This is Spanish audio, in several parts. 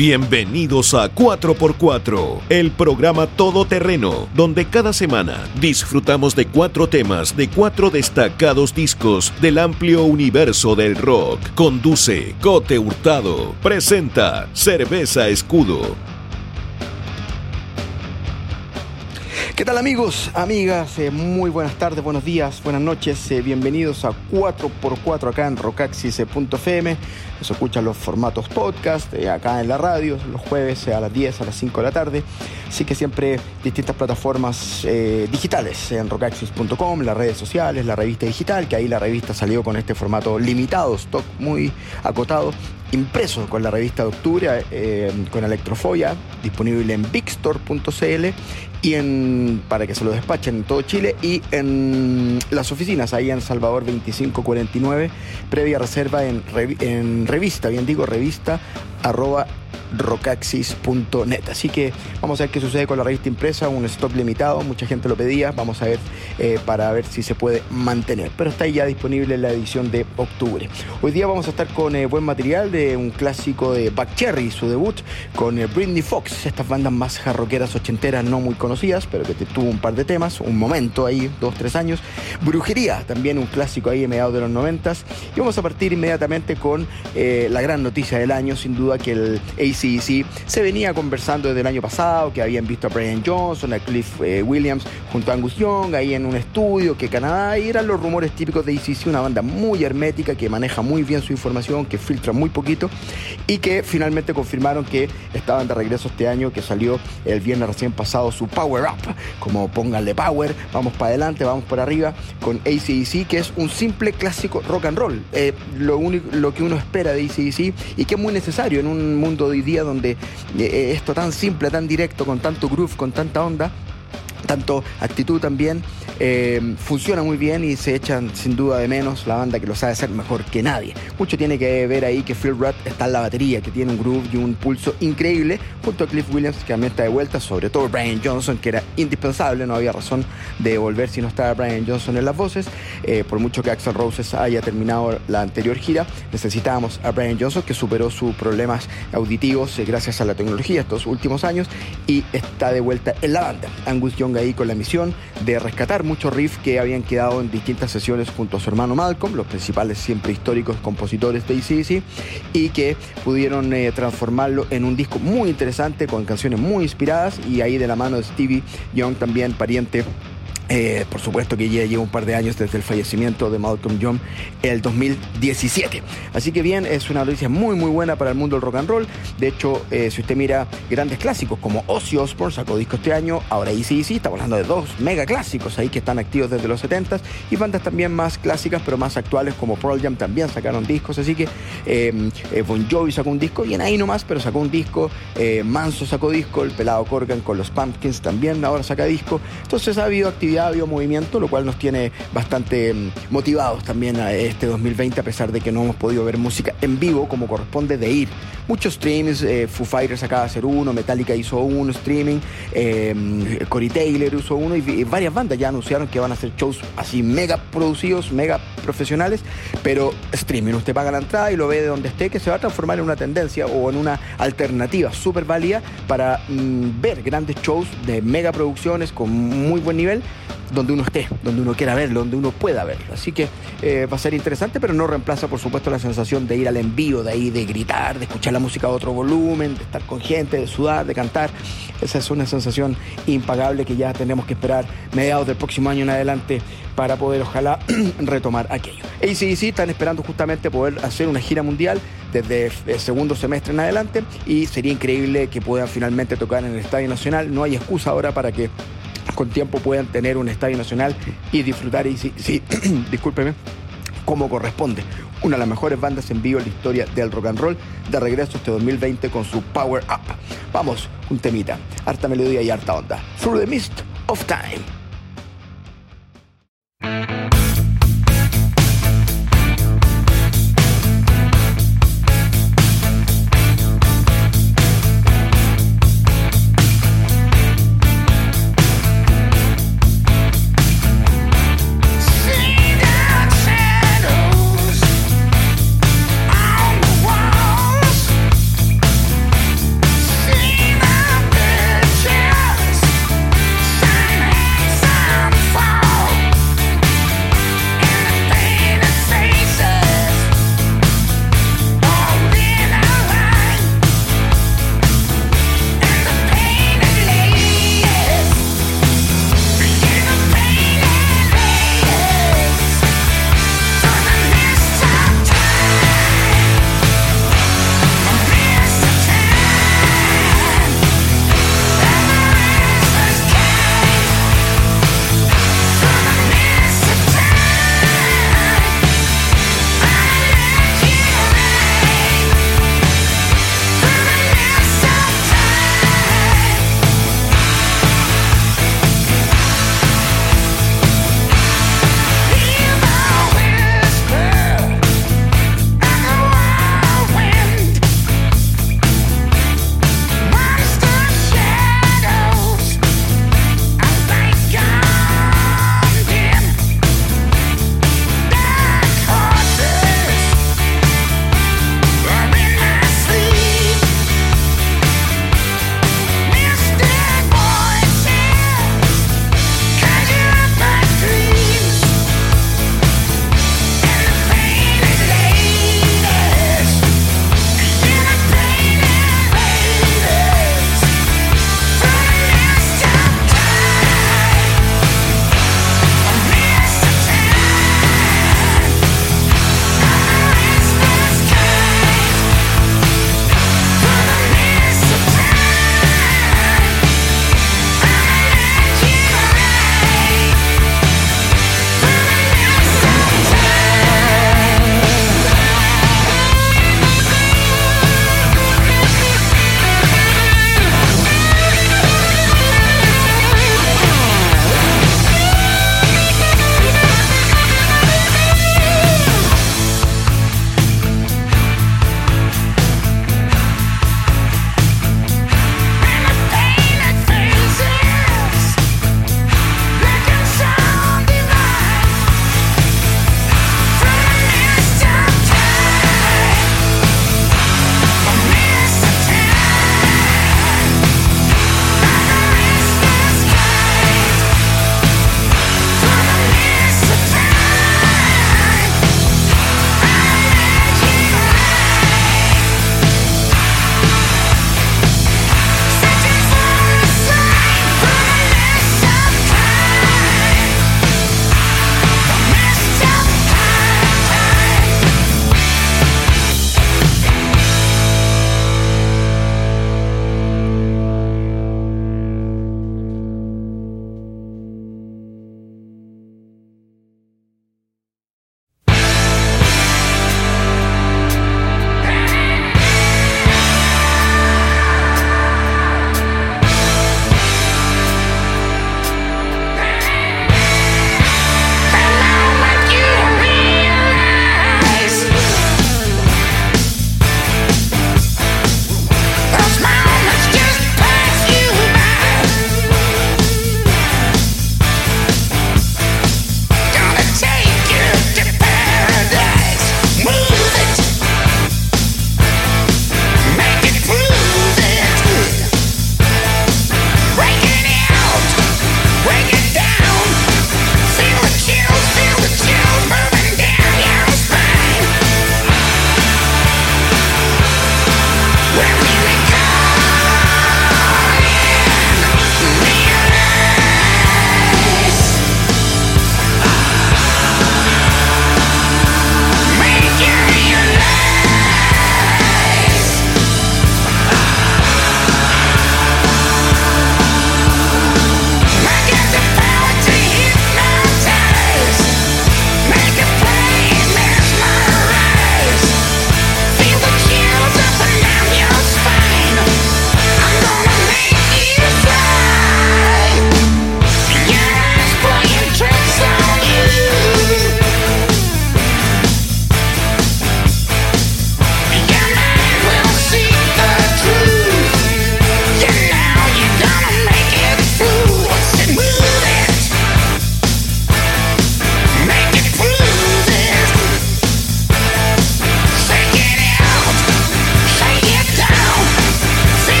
Bienvenidos a 4x4, el programa todoterreno, donde cada semana disfrutamos de cuatro temas de cuatro destacados discos del amplio universo del rock. Conduce Cote Hurtado. Presenta Cerveza Escudo. ¿Qué tal amigos, amigas? Eh, muy buenas tardes, buenos días, buenas noches. Eh, bienvenidos a 4x4 acá en rocaxis.fm. Nos escuchan los formatos podcast, eh, acá en la radio, los jueves a las 10, a las 5 de la tarde. Así que siempre distintas plataformas digitales en rocaxis.com, las redes sociales, la revista digital, que ahí la revista salió con este formato limitado, stock muy acotado impreso con la revista de octubre, con Electrofoya, disponible en bigstore.cl y en, para que se lo despachen en todo Chile y en las oficinas ahí en Salvador 2549, previa reserva en, en revista, bien digo, revista arroba rocaxis.net. Así que vamos a ver qué sucede con la revista impresa, un stock limitado, mucha gente lo pedía, vamos a ver eh, para ver si se puede mantener. Pero está ya disponible la edición de octubre. Hoy día vamos a estar con eh, buen material de un clásico de Back Cherry, su debut, con eh, Britney Fox, estas bandas más jarroqueras ochenteras no muy conocidas, pero que tuvo un par de temas, un momento ahí, dos, tres años. Brujería, también un clásico ahí en mediados de los noventas. Y vamos a partir inmediatamente con la gran noticia del año, sin duda que el ACDC se venía conversando desde el año pasado, que habían visto a Brian Johnson, a Cliff eh, Williams junto a Angus Young ahí en un estudio, que Canadá, y eran los rumores típicos de ACDC, una banda muy hermética, que maneja muy bien su información, que filtra muy poquito, y que finalmente confirmaron que estaban de regreso este año, que salió el viernes recién pasado su Power Up, como pónganle Power, vamos para adelante, vamos por arriba, con ACDC, que es un simple clásico rock and roll, eh, lo, único, lo que uno espera de ACDC y que es muy necesario en un mundo de donde eh, esto tan simple, tan directo, con tanto groove, con tanta onda, tanto actitud también, eh, funciona muy bien y se echan sin duda de menos la banda que lo sabe hacer mejor que nadie. Mucho tiene que ver ahí que Phil Rudd está en la batería, que tiene un groove y un pulso increíble, junto a Cliff Williams, que también está de vuelta, sobre todo Brian Johnson, que era indispensable, no había razón de volver si no estaba Brian Johnson en las voces. Eh, por mucho que Axel Roses haya terminado la anterior gira, necesitábamos a Brian Johnson, que superó sus problemas auditivos eh, gracias a la tecnología estos últimos años y está de vuelta en la banda. Angus Young ahí con la misión de rescatar muchos riffs que habían quedado en distintas sesiones junto a su hermano Malcolm, los principales siempre históricos compositores de ACDC, y que pudieron eh, transformarlo en un disco muy interesante con canciones muy inspiradas y ahí de la mano de Stevie Young también pariente eh, por supuesto que ya lleva un par de años desde el fallecimiento de Malcolm Young el 2017. Así que bien, es una noticia muy muy buena para el mundo del rock and roll. De hecho, eh, si usted mira grandes clásicos como Ozzy Osbourne sacó disco este año, ahora sí estamos hablando de dos mega clásicos ahí que están activos desde los 70s y bandas también más clásicas pero más actuales como Pearl Jam también sacaron discos. Así que eh, Bon Jovi sacó un disco y en ahí nomás, pero sacó un disco. Manso sacó disco, el pelado Corgan con los Pumpkins también ahora saca disco. Entonces ha habido actividad ha habido movimiento, lo cual nos tiene bastante mm, motivados también a este 2020, a pesar de que no hemos podido ver música en vivo como corresponde de ir. Muchos streams, eh, Foo Fighters acaba de hacer uno, Metallica hizo uno streaming, eh, Corey Taylor hizo uno y, varias bandas ya anunciaron que van a hacer shows así mega producidos, mega profesionales, pero streaming. Usted paga la entrada y lo ve de donde esté, que se va a transformar en una tendencia o en una alternativa súper válida para mm, ver grandes shows de mega producciones con muy buen nivel donde uno esté, donde uno quiera verlo, donde uno pueda verlo. Así que eh, va a ser interesante, pero no reemplaza, por supuesto, la sensación de ir al envío, de ahí, de gritar, de escuchar la música a otro volumen, de estar con gente, de sudar, de cantar. Esa es una sensación impagable que ya tenemos que esperar mediados del próximo año en adelante para poder, ojalá, retomar aquello. ACDC están esperando justamente poder hacer una gira mundial desde el segundo semestre en adelante y sería increíble que puedan finalmente tocar en el Estadio Nacional. No hay excusa ahora para que con tiempo puedan tener un estadio nacional y disfrutar, y sí, sí discúlpeme, como corresponde. Una de las mejores bandas en vivo en la historia del rock and roll, de regreso este 2020 con su Power Up. Vamos, un temita, harta melodía y harta onda. Through the Mist of Time.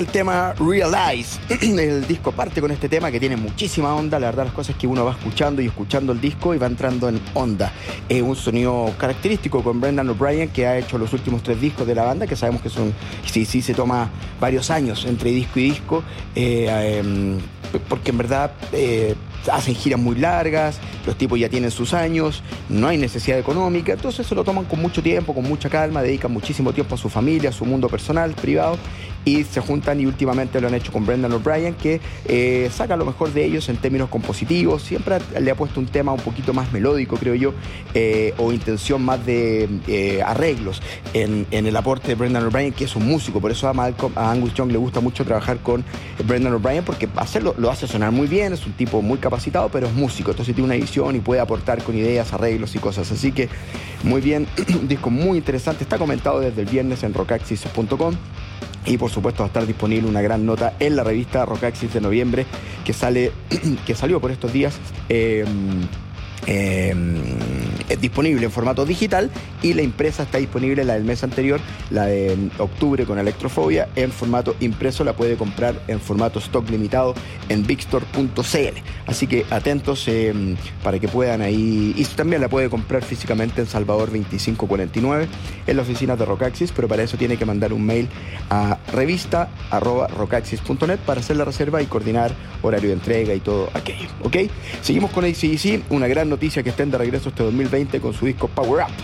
El tema Realize. El disco parte con este tema que tiene muchísima onda. La verdad, las cosas que uno va escuchando y escuchando el disco y va entrando en onda. Es un sonido característico con Brendan O'Brien que ha hecho los últimos tres discos de la banda, que sabemos que son, sí, sí, se toma varios años entre disco y disco. Eh, em, porque en verdad eh, hacen giras muy largas, los tipos ya tienen sus años, no hay necesidad económica, entonces se lo toman con mucho tiempo, con mucha calma, dedican muchísimo tiempo a su familia, a su mundo personal, privado, y se juntan y últimamente lo han hecho con Brendan O'Brien, que eh, saca lo mejor de ellos en términos compositivos, siempre le ha puesto un tema un poquito más melódico, creo yo, eh, o intención más de eh, arreglos en, el aporte de Brendan O'Brien, que es un músico, por eso a, Malcolm, a Angus Young le gusta mucho trabajar con Brendan O'Brien, porque hacerlo, lo hace sonar muy bien, es un tipo muy capacitado, pero es músico, entonces tiene una edición y puede aportar con ideas, arreglos y cosas, así que muy bien, un disco muy interesante, está comentado desde el viernes en rockaxis.com. Y por supuesto va a estar disponible una gran nota en la revista Rockaxis de noviembre que sale, que salió por estos días. Eh, eh, es disponible en formato digital y la impresa está disponible, la del mes anterior, la de octubre con Electrofobia, en formato impreso, la puede comprar en formato stock limitado en bigstore.cl. Así que atentos eh, para que puedan ahí, y también la puede comprar físicamente en Salvador 2549 en la oficina de Rocaxis, pero para eso tiene que mandar un mail a revista.rocaxis.net para hacer la reserva y coordinar horario de entrega y todo aquello. ¿Ok? Seguimos con ACDC, una gran noticia que estén de regreso este 2020 con su disco Power Up,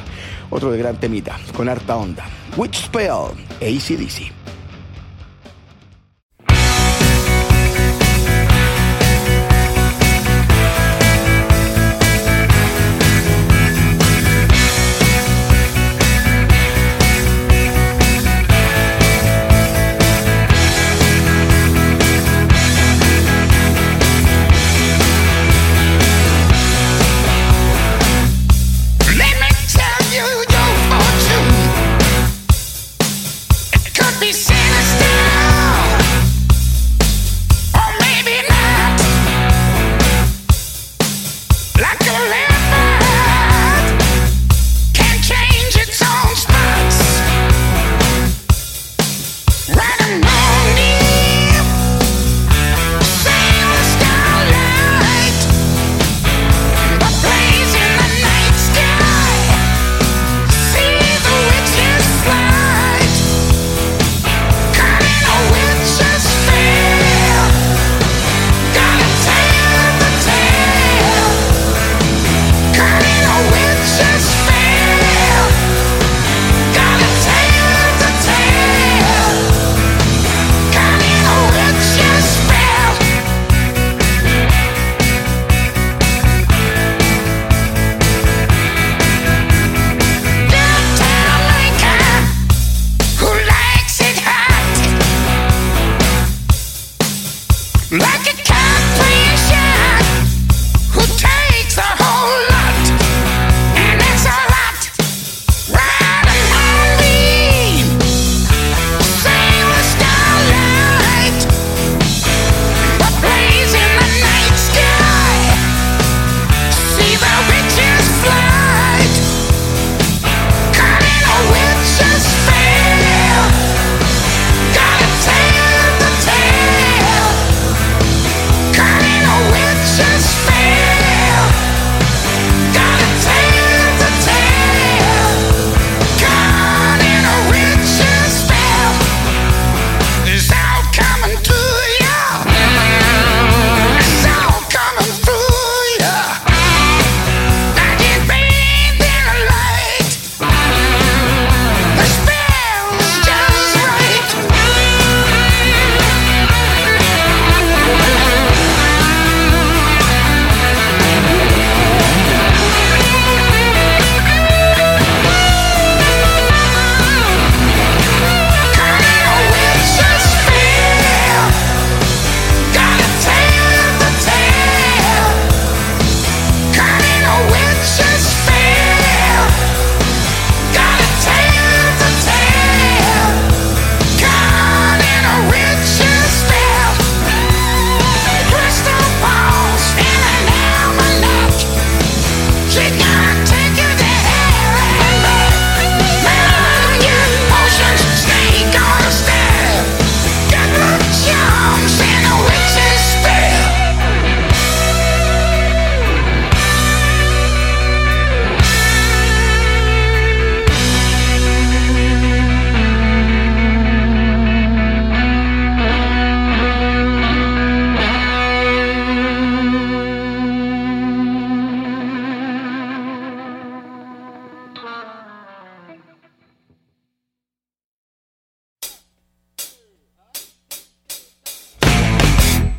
otro de gran temita, con harta onda. Witch Spell, ACDC.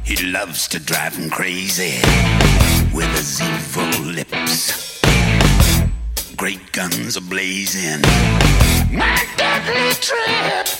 He loves to drive him crazy with his evil lips. Great guns are blazing. My deadly trip.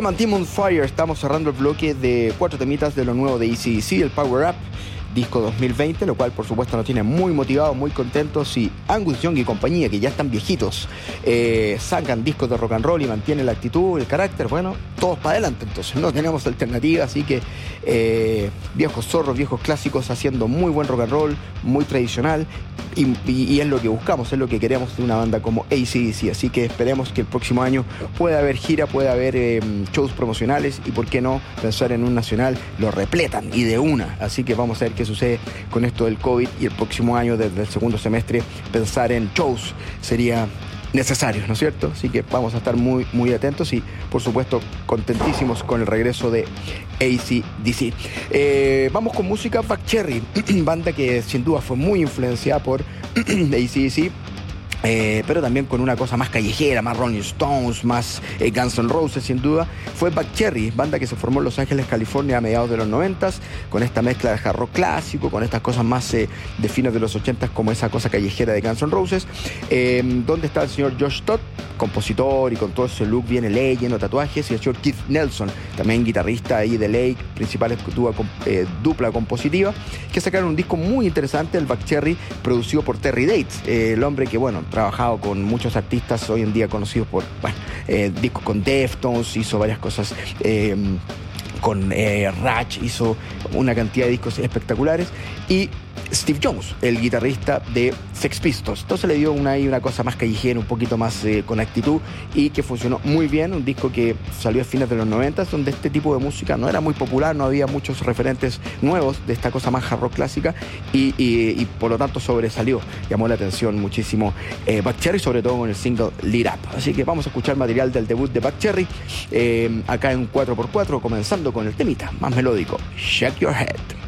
Tema Demon Fire. Estamos cerrando el bloque de cuatro temitas de lo nuevo de ECDC, el Power Up disco 2020, lo cual por supuesto nos tiene muy motivados, muy contentos y Angus Young y compañía, que ya están viejitos, eh, sacan discos de rock and roll y mantienen la actitud, el carácter, bueno, todos para adelante, entonces no tenemos alternativa, así que eh, viejos zorros, viejos clásicos haciendo muy buen rock and roll, muy tradicional y, es lo que buscamos, es lo que queremos de una banda como ACDC, así que esperemos que el próximo año pueda haber gira, pueda haber eh, shows promocionales y por qué no pensar en un nacional, lo repletan y de una, así que vamos a ver qué sucede con esto del COVID y el próximo año desde el segundo semestre pensar en shows sería necesario, ¿no es cierto? Así que vamos a estar muy, muy atentos y, por supuesto, contentísimos con el regreso de ACDC. Eh, vamos con música Back Cherry, banda que sin duda fue muy influenciada por ACDC eh, pero también con una cosa más callejera, más Rolling Stones, más eh, Guns N' Roses sin duda, fue Back Cherry, banda que se formó en Los Ángeles, California a mediados de los 90 con esta mezcla de jarro clásico, con estas cosas más eh, de fines de los 80 como esa cosa callejera de Guns N' Roses, donde está el señor Josh Todd, compositor y con todo ese look bien lleno de tatuajes, y el señor Keith Nelson, también guitarrista ahí de Lake, principales dupla compositiva, que sacaron un disco muy interesante, el Back Cherry, producido por Terry Dates, el hombre que, bueno, trabajado con muchos artistas hoy en día conocidos por bueno, eh, discos con Deftones, hizo varias cosas. Eh, con eh, Ratch hizo una cantidad de discos espectaculares y Steve Jones, el guitarrista de Sex Pistols. Entonces le dio una, una cosa más callejera, un poquito más eh, con actitud y que funcionó muy bien. Un disco que salió a fines de los 90, donde este tipo de música no era muy popular, no había muchos referentes nuevos de esta cosa más hard rock clásica y, por lo tanto sobresalió. Llamó la atención muchísimo eh, Cherry, sobre todo con el single Lead Up. Así que vamos a escuchar material del debut de Buck Cherry eh, acá en 4x4, comenzando con el temita más melódico, Shake Your Head.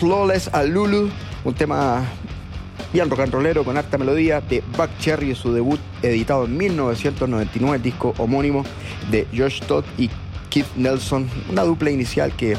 Escuchamos Lawless a Lulu, un tema bien rock and rollero con harta melodía de Buck Cherry, su debut editado en 1999, el disco homónimo de Josh Todd y Keith Nelson, una dupla inicial que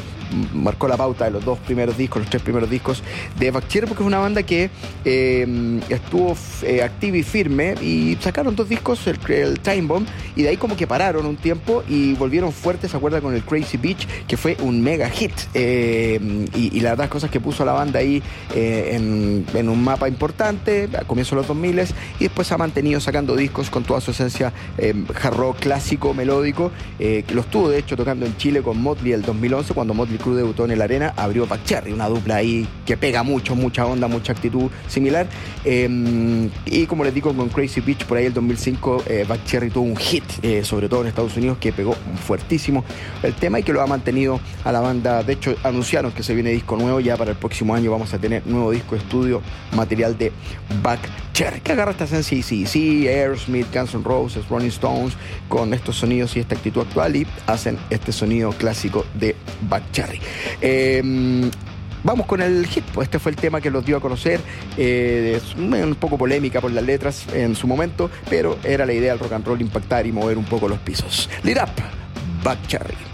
marcó la pauta de los dos primeros discos, los tres primeros discos de Bacchier, porque es una banda que eh, estuvo eh, y firme y sacaron dos discos, el, Time Bomb, y de ahí como que pararon un tiempo y volvieron fuertes, ¿se acuerda? Con el Crazy Beach, que fue un mega hit. Eh, y, las dos cosas que puso la banda ahí en, un mapa importante, a comienzos de los 2000 y después ha mantenido sacando discos con toda su esencia hard rock clásico, melódico, que los tuvo de hecho tocando en Chile con Motley el 2011, cuando Motley Cruz debutó en el Arena, abrió Cherry, una dupla ahí que pega mucho, mucha onda, mucha actitud similar. Y como les digo, con Crazy Beach, por ahí el 2005, eh, tuvo un hit, eh, sobre todo en Estados Unidos, que pegó fuertísimo el tema y que lo ha mantenido a la banda. De hecho, anunciaron que se viene disco nuevo, ya para el próximo año vamos a tener nuevo disco estudio, material de Cherry, que agarra esta esencia sí, sí, Aerosmith, Guns N' Roses, Rolling Stones, con estos sonidos y esta actitud actual y hacen este sonido clásico de Cherry. Em, vamos con el hit, pues este fue el tema que los dio a conocer, eh, es un poco polémica por las letras en su momento, pero era la idea del rock and roll impactar y mover un poco los pisos. Lit Up, Buck Cherry.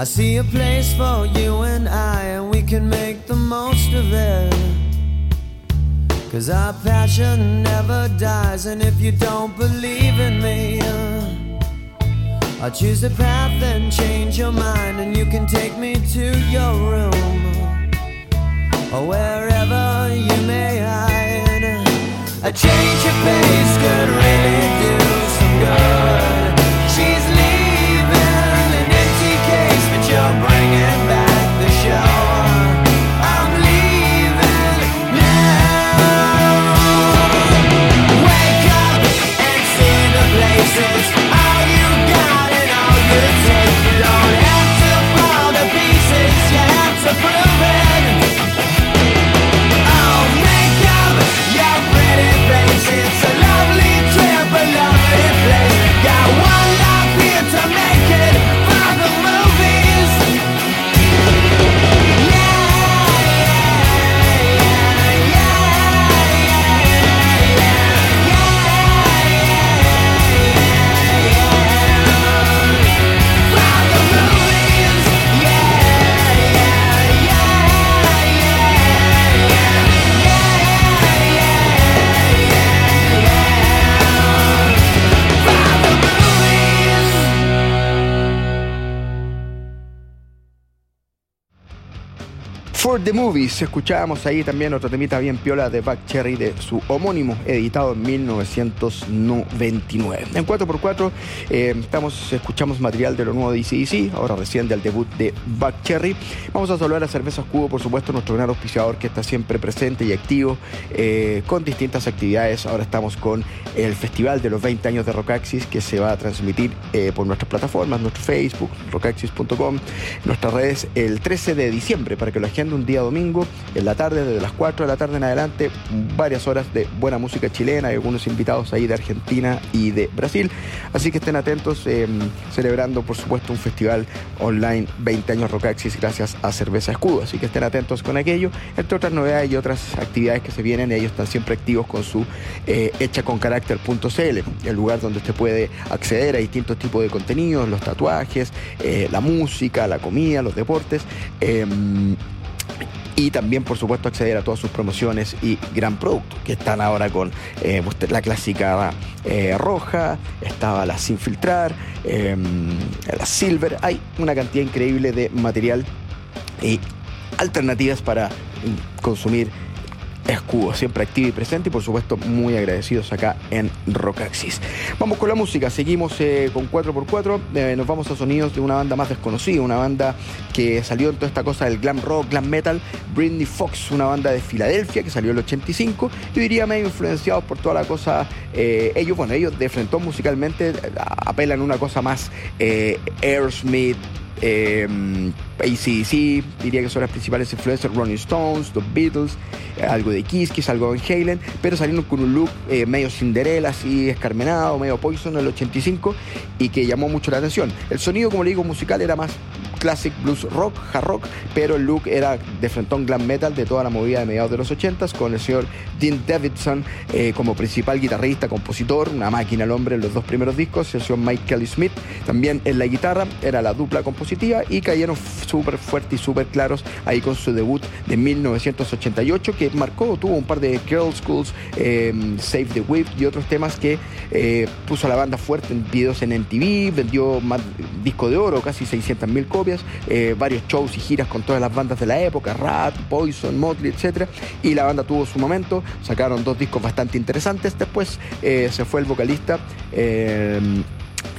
I see a place for you and I, and we can make the most of it. Cause our passion never dies, and if you don't believe in me, I'll choose a path and change your mind, and you can take me to your room or wherever you may hide. A change of pace could really The Movies, escuchábamos ahí también otro temita bien piola de Buck Cherry de su homónimo, editado en 1999. En 4x4 eh, estamos, escuchamos material de lo nuevo de DCDC, ahora recién del debut de Buck Cherry. Vamos a saludar a Cerveza Escudo, por supuesto, nuestro gran auspiciador que está siempre presente y activo eh, con distintas actividades. Ahora estamos con el Festival de los 20 años de Rockaxis que se va a transmitir eh, por nuestras plataformas, nuestro Facebook, rockaxis.com, nuestras redes el 13 de diciembre para que lo agenden un día domingo en la tarde, desde las 4 de la tarde en adelante, varias horas de buena música chilena y algunos invitados ahí de Argentina y de Brasil. Así que estén atentos, eh, celebrando por supuesto un festival online 20 años Rockaxis gracias a Cerveza Escudo. Así que estén atentos con aquello, entre otras novedades y otras actividades que se vienen. Ellos están siempre activos con su eh, hechaconcarácter.cl, el lugar donde usted puede acceder a distintos tipos de contenidos, los tatuajes, eh, la música, la comida, los deportes. em, y también, por supuesto, acceder a todas sus promociones y gran producto, que están ahora con eh, usted- la clásica eh, roja, estaba la sin filtrar, eh, la silver. Hay una cantidad increíble de material y alternativas para consumir escudo, siempre activo y presente y por supuesto muy agradecidos acá en Rockaxis. Vamos con la música, seguimos eh, con 4x4, eh, nos vamos a sonidos de una banda más desconocida, una banda que salió en toda esta cosa del glam rock, glam metal, Britney Fox, una banda de Filadelfia que salió en el 85, yo diría medio influenciados por toda la cosa, eh, ellos, bueno, ellos de frente musicalmente apelan a una cosa más Aerosmith, eh, ACDC, diría que son las principales influencias, Rolling Stones, The Beatles, eh, algo de Kiss, Kiss, algo de Halen, pero salieron con un look eh, medio Cinderella, así escarmenado, medio Poison en el 85 y que llamó mucho la atención. El sonido, como le digo, musical era más classic blues rock, hard rock, pero el look era de frentón glam metal de toda la movida de mediados de los 80s, con el señor Dean Davidson eh, como principal guitarrista, compositor, una máquina el hombre en los dos primeros discos, el señor Mike Kelly Smith también en la guitarra, era la dupla compositiva y cayeron súper fuertes y súper claros ahí con su debut de 1988 que marcó, tuvo un par de Girl Schools, eh, Save the Whip y otros temas que eh, puso a la banda fuerte en videos en MTV, vendió más disco de oro, casi 600 mil copias, eh, varios shows y giras con todas las bandas de la época, Rat, Poison, Motley, etc. Y la banda tuvo su momento, sacaron dos discos bastante interesantes, después se fue el vocalista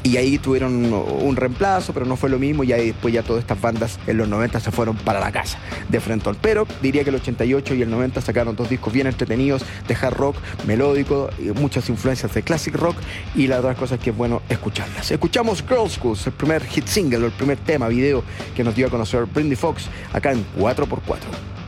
y ahí tuvieron un reemplazo, pero no fue lo mismo y ahí después ya todas estas bandas en los 90 se fueron para la casa de Frentón. Pero diría que el 88 y el 90 sacaron dos discos bien entretenidos de hard rock, melódico, muchas influencias de classic rock y la otra cosa es que es bueno escucharlas. Escuchamos Girl Schools, el primer hit single, el primer tema, video que nos dio a conocer Brindy Fox acá en 4x4.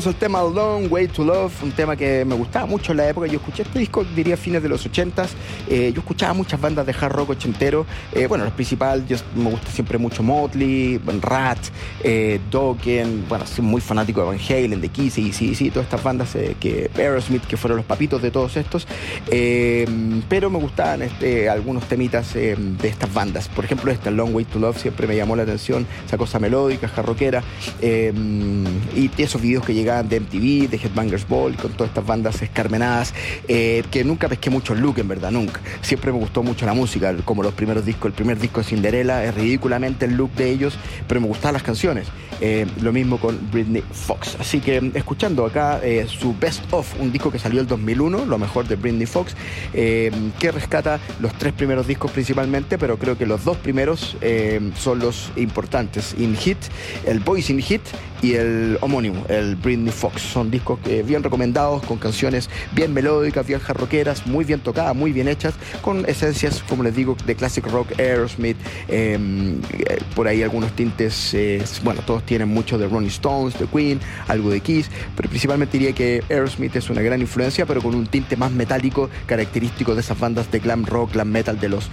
Teníamos el tema Long Way to Love, un tema que me gustaba mucho en la época. Yo escuché este disco, diría, fines de los 80s. Eh, yo escuchaba muchas bandas de hard rock ochentero. Eh, bueno, el principal, yo me gusta siempre mucho Motley, Rat, eh, Dokken. Bueno, soy muy fanático de Van Halen, de Kiss y sí, sí, todas estas bandas que Aerosmith, que fueron los papitos de todos estos. Pero me gustaban este, algunos temitas de estas bandas. Por ejemplo, esta Long Way to Love siempre me llamó la atención, esa cosa melódica, jarroquera. y esos videos que llegaban de MTV, de Headbangers Ball, con todas estas bandas escarmenadas, eh, que nunca pesqué mucho el look, en verdad, nunca. Siempre me gustó mucho la música, como los primeros discos. El primer disco de Cinderella es ridículamente el look de ellos, pero me gustaban las canciones. Eh, lo mismo con Britney Fox. Así que escuchando acá eh, su Best Of, un disco que salió el 2001, lo mejor de Britney Fox, que rescata los tres primeros discos principalmente, pero creo que los dos primeros son los importantes. In Hit, el Boys in Hit y el homónimo, el Britney Fox. Son discos bien recomendados, con canciones bien melódicas, bien jarroqueras, muy bien tocadas, muy bien hechas, con esencias, como les digo, de classic rock, Aerosmith, em, eh, por ahí algunos tintes, eh, bueno, todos tienen mucho de Rolling Stones, de Queen, algo de Kiss, pero principalmente diría que Aerosmith es una gran influencia, pero con un tinte más metálico, característico de esas bandas de glam rock, glam metal de los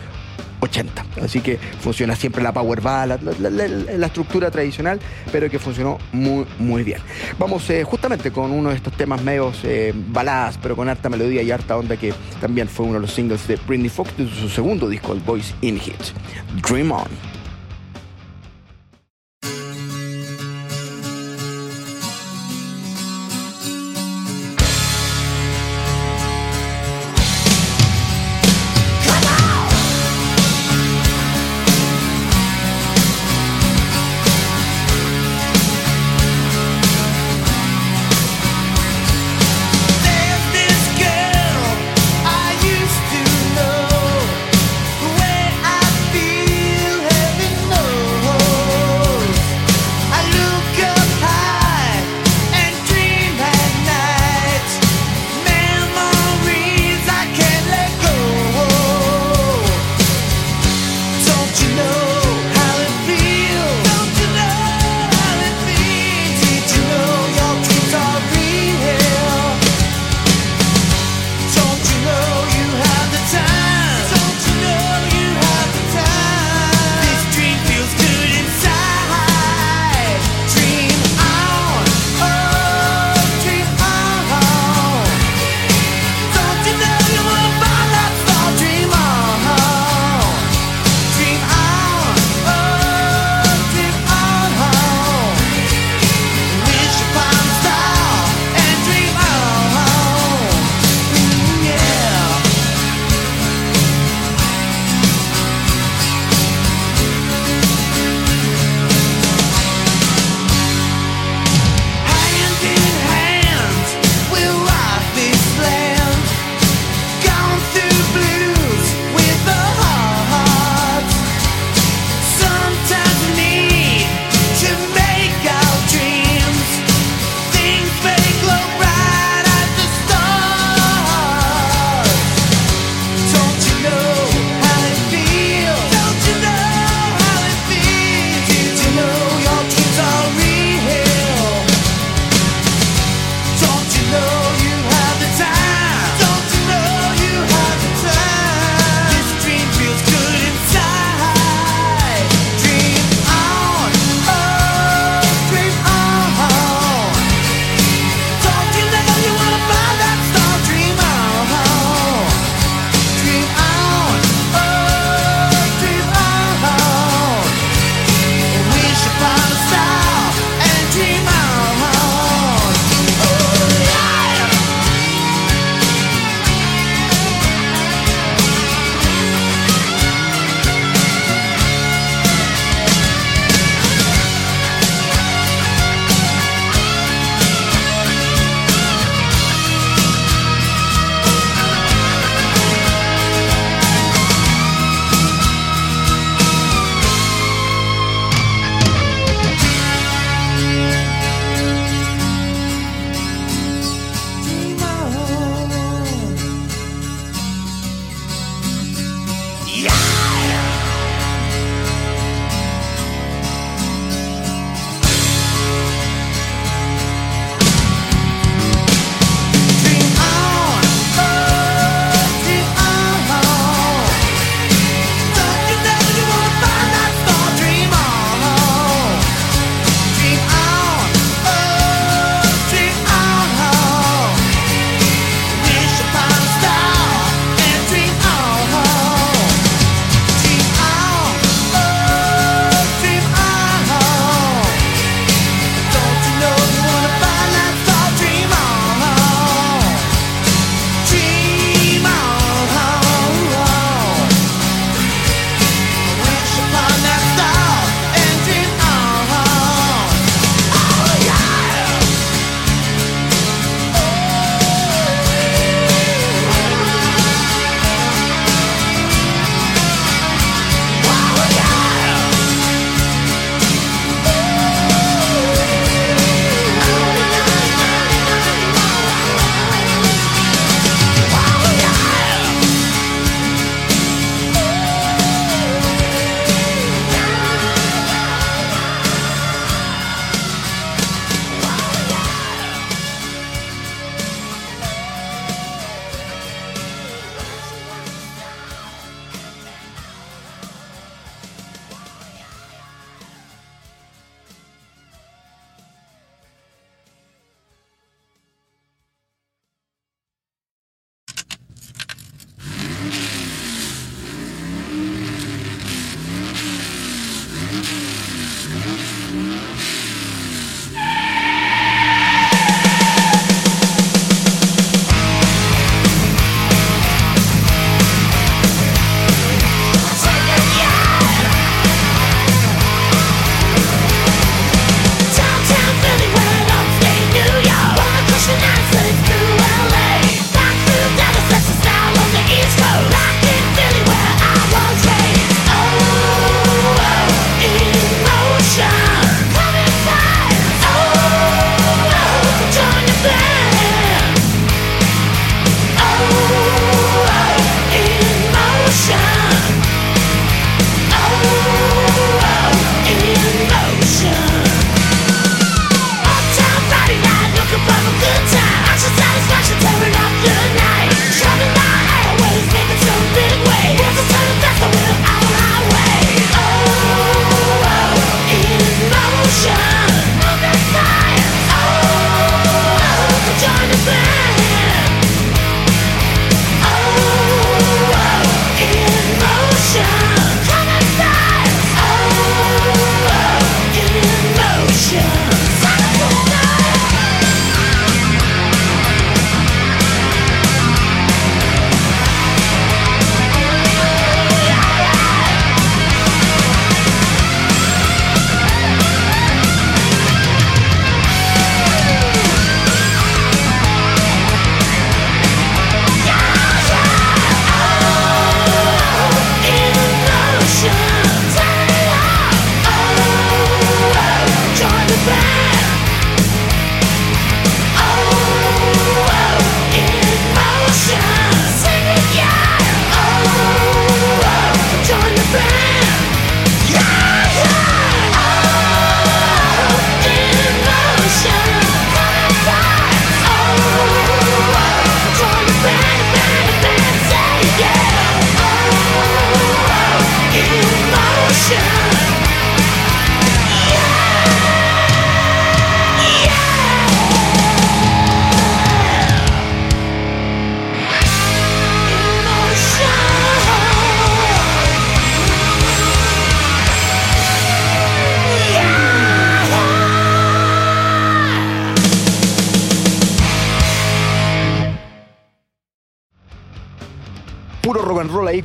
80. Así que funciona siempre la power ballad, la, estructura tradicional, pero que funcionó muy, muy bien. Vamos eh, justamente con uno de estos temas medios eh, baladas, pero con harta melodía y harta onda, que también fue uno de los singles de Britney Fox de su segundo disco, el Voice in Hit. Dream On.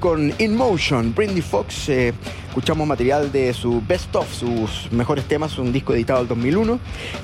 Con In Motion. Brindy Fox, eh, escuchamos material de su Best of, sus mejores temas, un disco editado en 2001,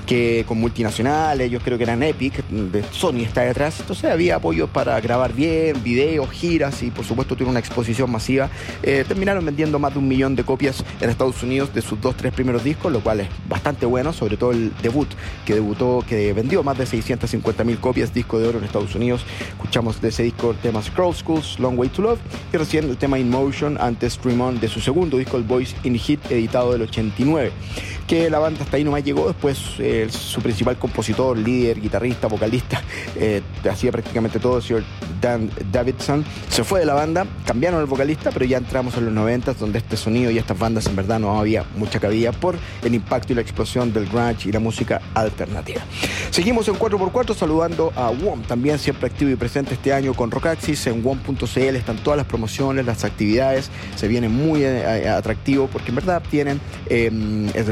que con multinacionales, ellos creo que eran Epic, de Sony está detrás, entonces había apoyo para grabar bien, videos, giras y por supuesto tuvo una exposición masiva. Eh, terminaron vendiendo más de un millón de copias en Estados Unidos de sus dos, tres primeros discos, lo cual es bastante bueno, sobre todo el debut, que debutó, que vendió más de 650 mil copias, disco de oro en Estados Unidos. Escuchamos de ese disco el tema Scroll Schools, Long Way to Love, y recién el tema In Motion antes Stream On de su segundo disco, Voice in Hit, editado del 89. Que la banda hasta ahí nomás llegó, después eh, su principal compositor, líder, guitarrista, vocalista, eh, hacía prácticamente todo, el señor Dan Davidson, se fue de la banda, cambiaron el vocalista, pero ya entramos en los 90 donde este sonido y estas bandas en verdad no había mucha cabida por el impacto y la explosión del grunge y la música alternativa. Seguimos en 4x4 saludando a WOM, también siempre activo y presente este año con Rockaxis. En WOM.cl están todas las promociones, las actividades, se viene muy eh, atractivo porque en verdad tienen eh, el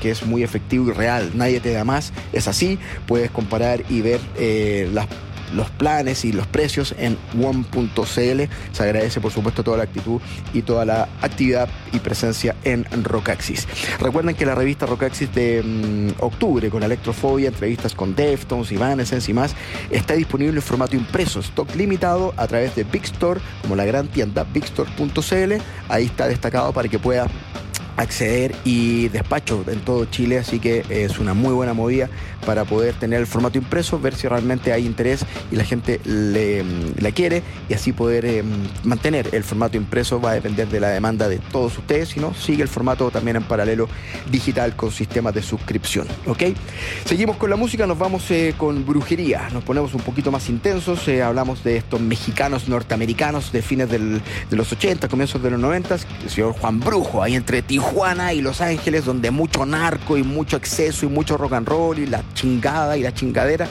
que es muy efectivo y real. Nadie te da más, es así. Puedes comparar y ver eh, los planes y los precios en one.cl. Se agradece por supuesto toda la actitud y toda la actividad y presencia en Rockaxis. Recuerden que la revista Rockaxis de mm, octubre con Electrofobia, entrevistas con Deftones, Evanescence y más, está disponible en formato impreso, stock limitado a través de Big Store, como la gran tienda bigstore.cl. Ahí está destacado para que pueda acceder y despacho en todo Chile, así que es una muy buena movida para poder tener el formato impreso, ver si realmente hay interés y la gente le, la quiere y así poder eh, mantener el formato impreso. Va a depender de la demanda de todos ustedes, si no, sigue el formato también en paralelo digital con sistemas de suscripción, ¿ok? Seguimos con la música, nos vamos eh, con brujería, nos ponemos un poquito más intensos, eh, hablamos de estos mexicanos norteamericanos de fines del, de los 80, comienzos de los 90, el señor Juan Brujo, ahí entre Tijuana y Los Ángeles, donde mucho narco y mucho exceso y mucho rock and roll y la chingada y la chingadera.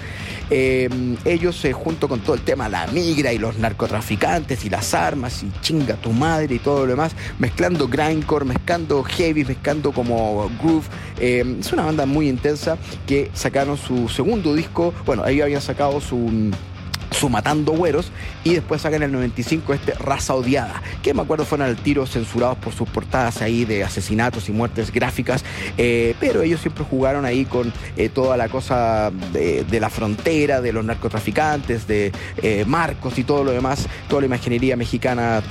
Eh, ellos, eh, junto con todo el tema, la migra y los narcotraficantes y las armas y chinga tu madre y todo lo demás, mezclando grindcore, mezclando heavy, mezclando como groove. Eh, es una banda muy intensa que sacaron su segundo disco. Bueno, ahí habían sacado su su Matando Güeros y después sacan el 95 este Raza Odiada, que me acuerdo fueron al tiro censurados por sus portadas ahí de asesinatos y muertes gráficas, eh, pero ellos siempre jugaron ahí con eh, toda la cosa de, la frontera, de los narcotraficantes, de eh, Marcos y todo lo demás, toda la imaginería mexicana,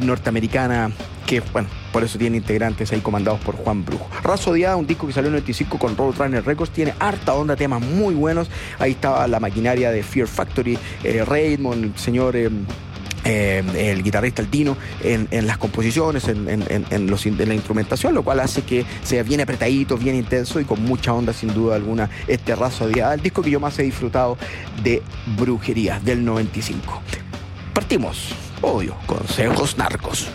norteamericana que bueno, por eso tiene integrantes ahí comandados por Juan Brujo. Razo Odiada, un disco que salió en el 95 con Roadrunner Records, tiene harta onda, temas muy buenos. Ahí estaba la maquinaria de Fear Factory, eh, Raymond, el señor... Eh, eh, el guitarrista Altino en, en las composiciones, en, en, los, la instrumentación, lo cual hace que sea bien apretadito, bien intenso y con mucha onda sin duda alguna este razo Odiada, el disco que yo más he disfrutado de Brujería del 95. Partimos, obvio, consejos narcos.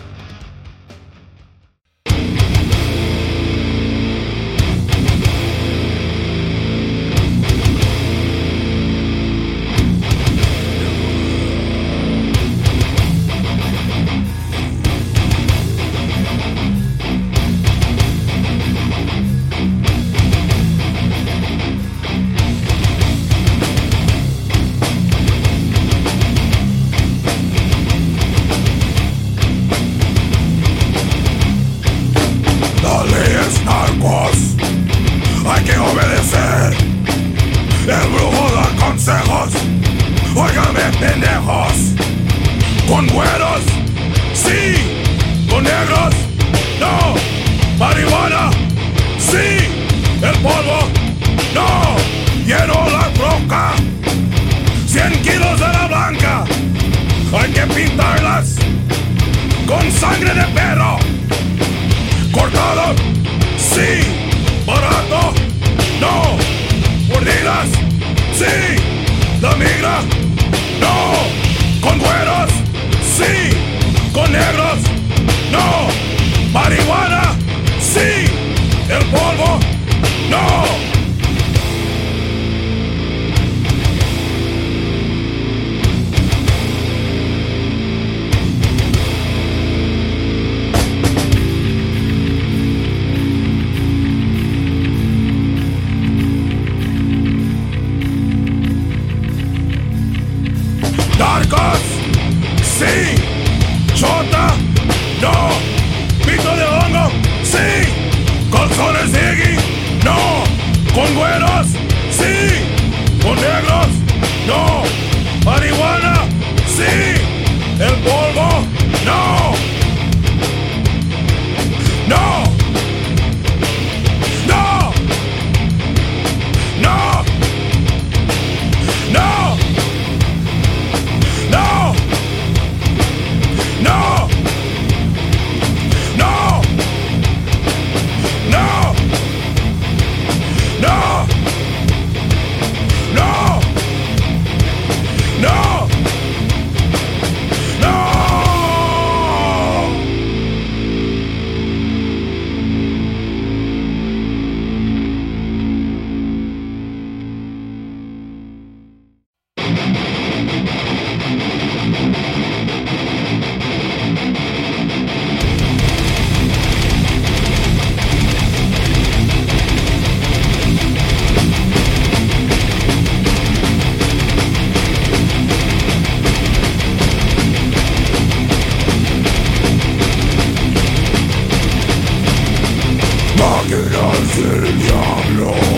con güeros, sí, con negros, no, marihuana, sí, el polvo, no, lleno la roca, 100 kilos de la blanca, hay que pintarlas con sangre de perro, cortado, sí, barato, no, mordidas, sí, la migra. Sí, con negros. Diablo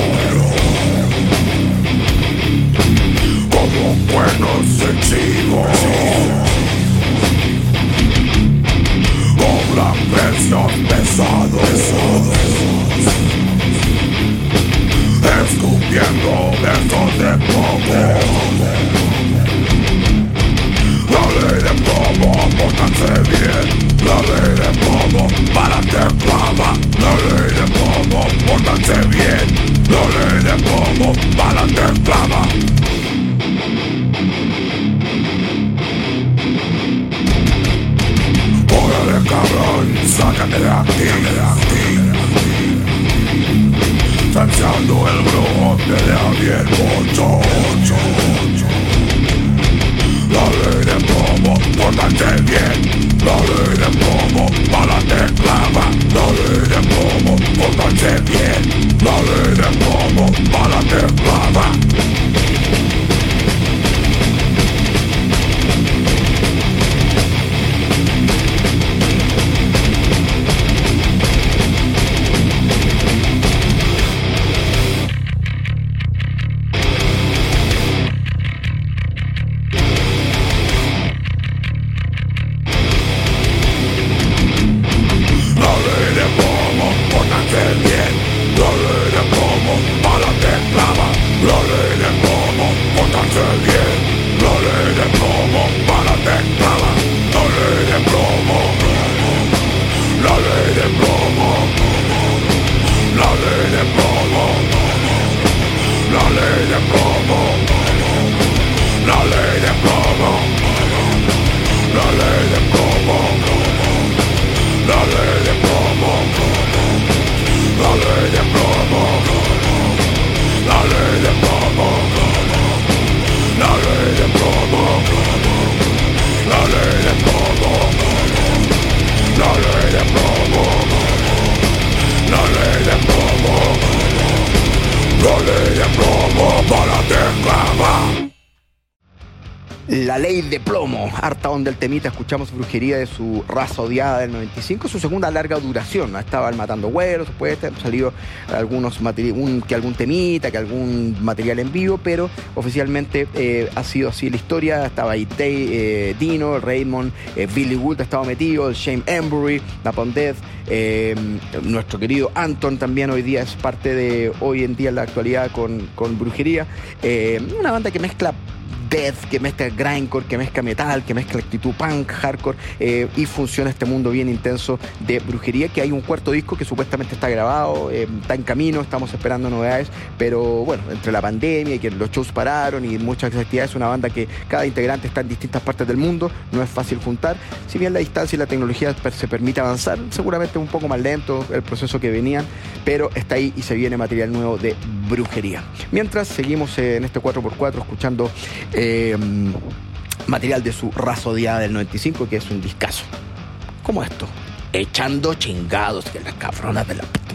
ley de plomo, harta onda el temita, escuchamos brujería de su raza odiada del 95, su segunda larga duración, estaban matando güeros, después han salido algunos que algún temita, que algún material en vivo, pero oficialmente eh, ha sido así la historia, estaba ahí eh, Dino, Raymond, eh, Billy Wood ha estado metido, el Shane Embury, Napalm Death, nuestro querido Anton también hoy día es parte de hoy en día en la actualidad con, con brujería, una banda que mezcla death, que mezcla grindcore, que mezcla metal, que mezcla actitud punk, hardcore, eh, y funciona este mundo bien intenso de brujería, que hay un cuarto disco que supuestamente está grabado, eh, está en camino, estamos esperando novedades, pero bueno, entre la pandemia y que los shows pararon y muchas actividades, es una banda que cada integrante está en distintas partes del mundo, no es fácil juntar, si bien la distancia y la tecnología se permite avanzar, seguramente un poco más lento el proceso que venían, pero está ahí y se viene material nuevo de brujería. Mientras seguimos en este 4x4 escuchando eh, material de su raza odiada del 95, que es un discazo. Como esto, echando chingados que las cabronas de la puta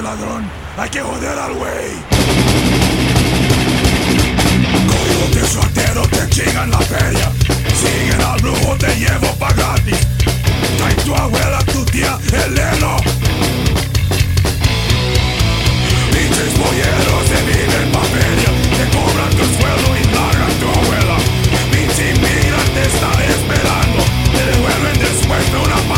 Ladrón. Hay que joder al güey. Coyote suertero te chingan la feria. Siguen al brujo, te llevo pa' gratis. Trae tu abuela, tu tía, el helo. Pinches polleros se viven pa' feria. Te cobran tu sueldo y largan tu abuela. Pinche inmigrante está esperando. Te devuelven después de una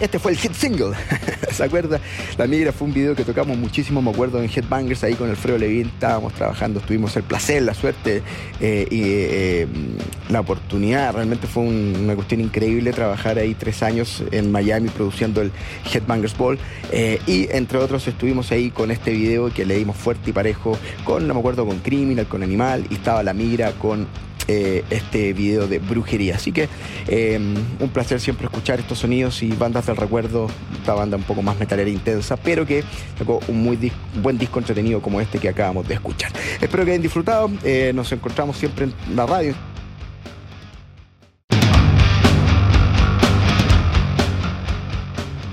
Este fue el hit single, ¿se acuerda? La Migra fue un video que tocamos muchísimo, me acuerdo en Headbangers, ahí con Alfredo Levin, estábamos trabajando, tuvimos el placer, la suerte eh, y eh, la oportunidad, realmente fue un- una cuestión increíble trabajar ahí tres años en Miami produciendo el Headbangers Ball. Eh, y entre otros estuvimos ahí con este video que le dimos fuerte y parejo con, no me acuerdo, con Criminal, con Animal y estaba La Migra con eh, este video de brujería. Así que eh, un placer siempre escuchar estos sonidos y bandas del recuerdo, esta banda un poco más metalera intensa, pero que sacó un muy buen disco entretenido como este que acabamos de escuchar. Espero que hayan disfrutado, eh, nos encontramos siempre en la radio.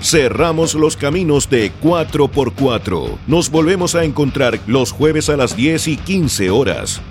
Cerramos los caminos de 4x4. Nos volvemos a encontrar los jueves a las 10 y 15 horas.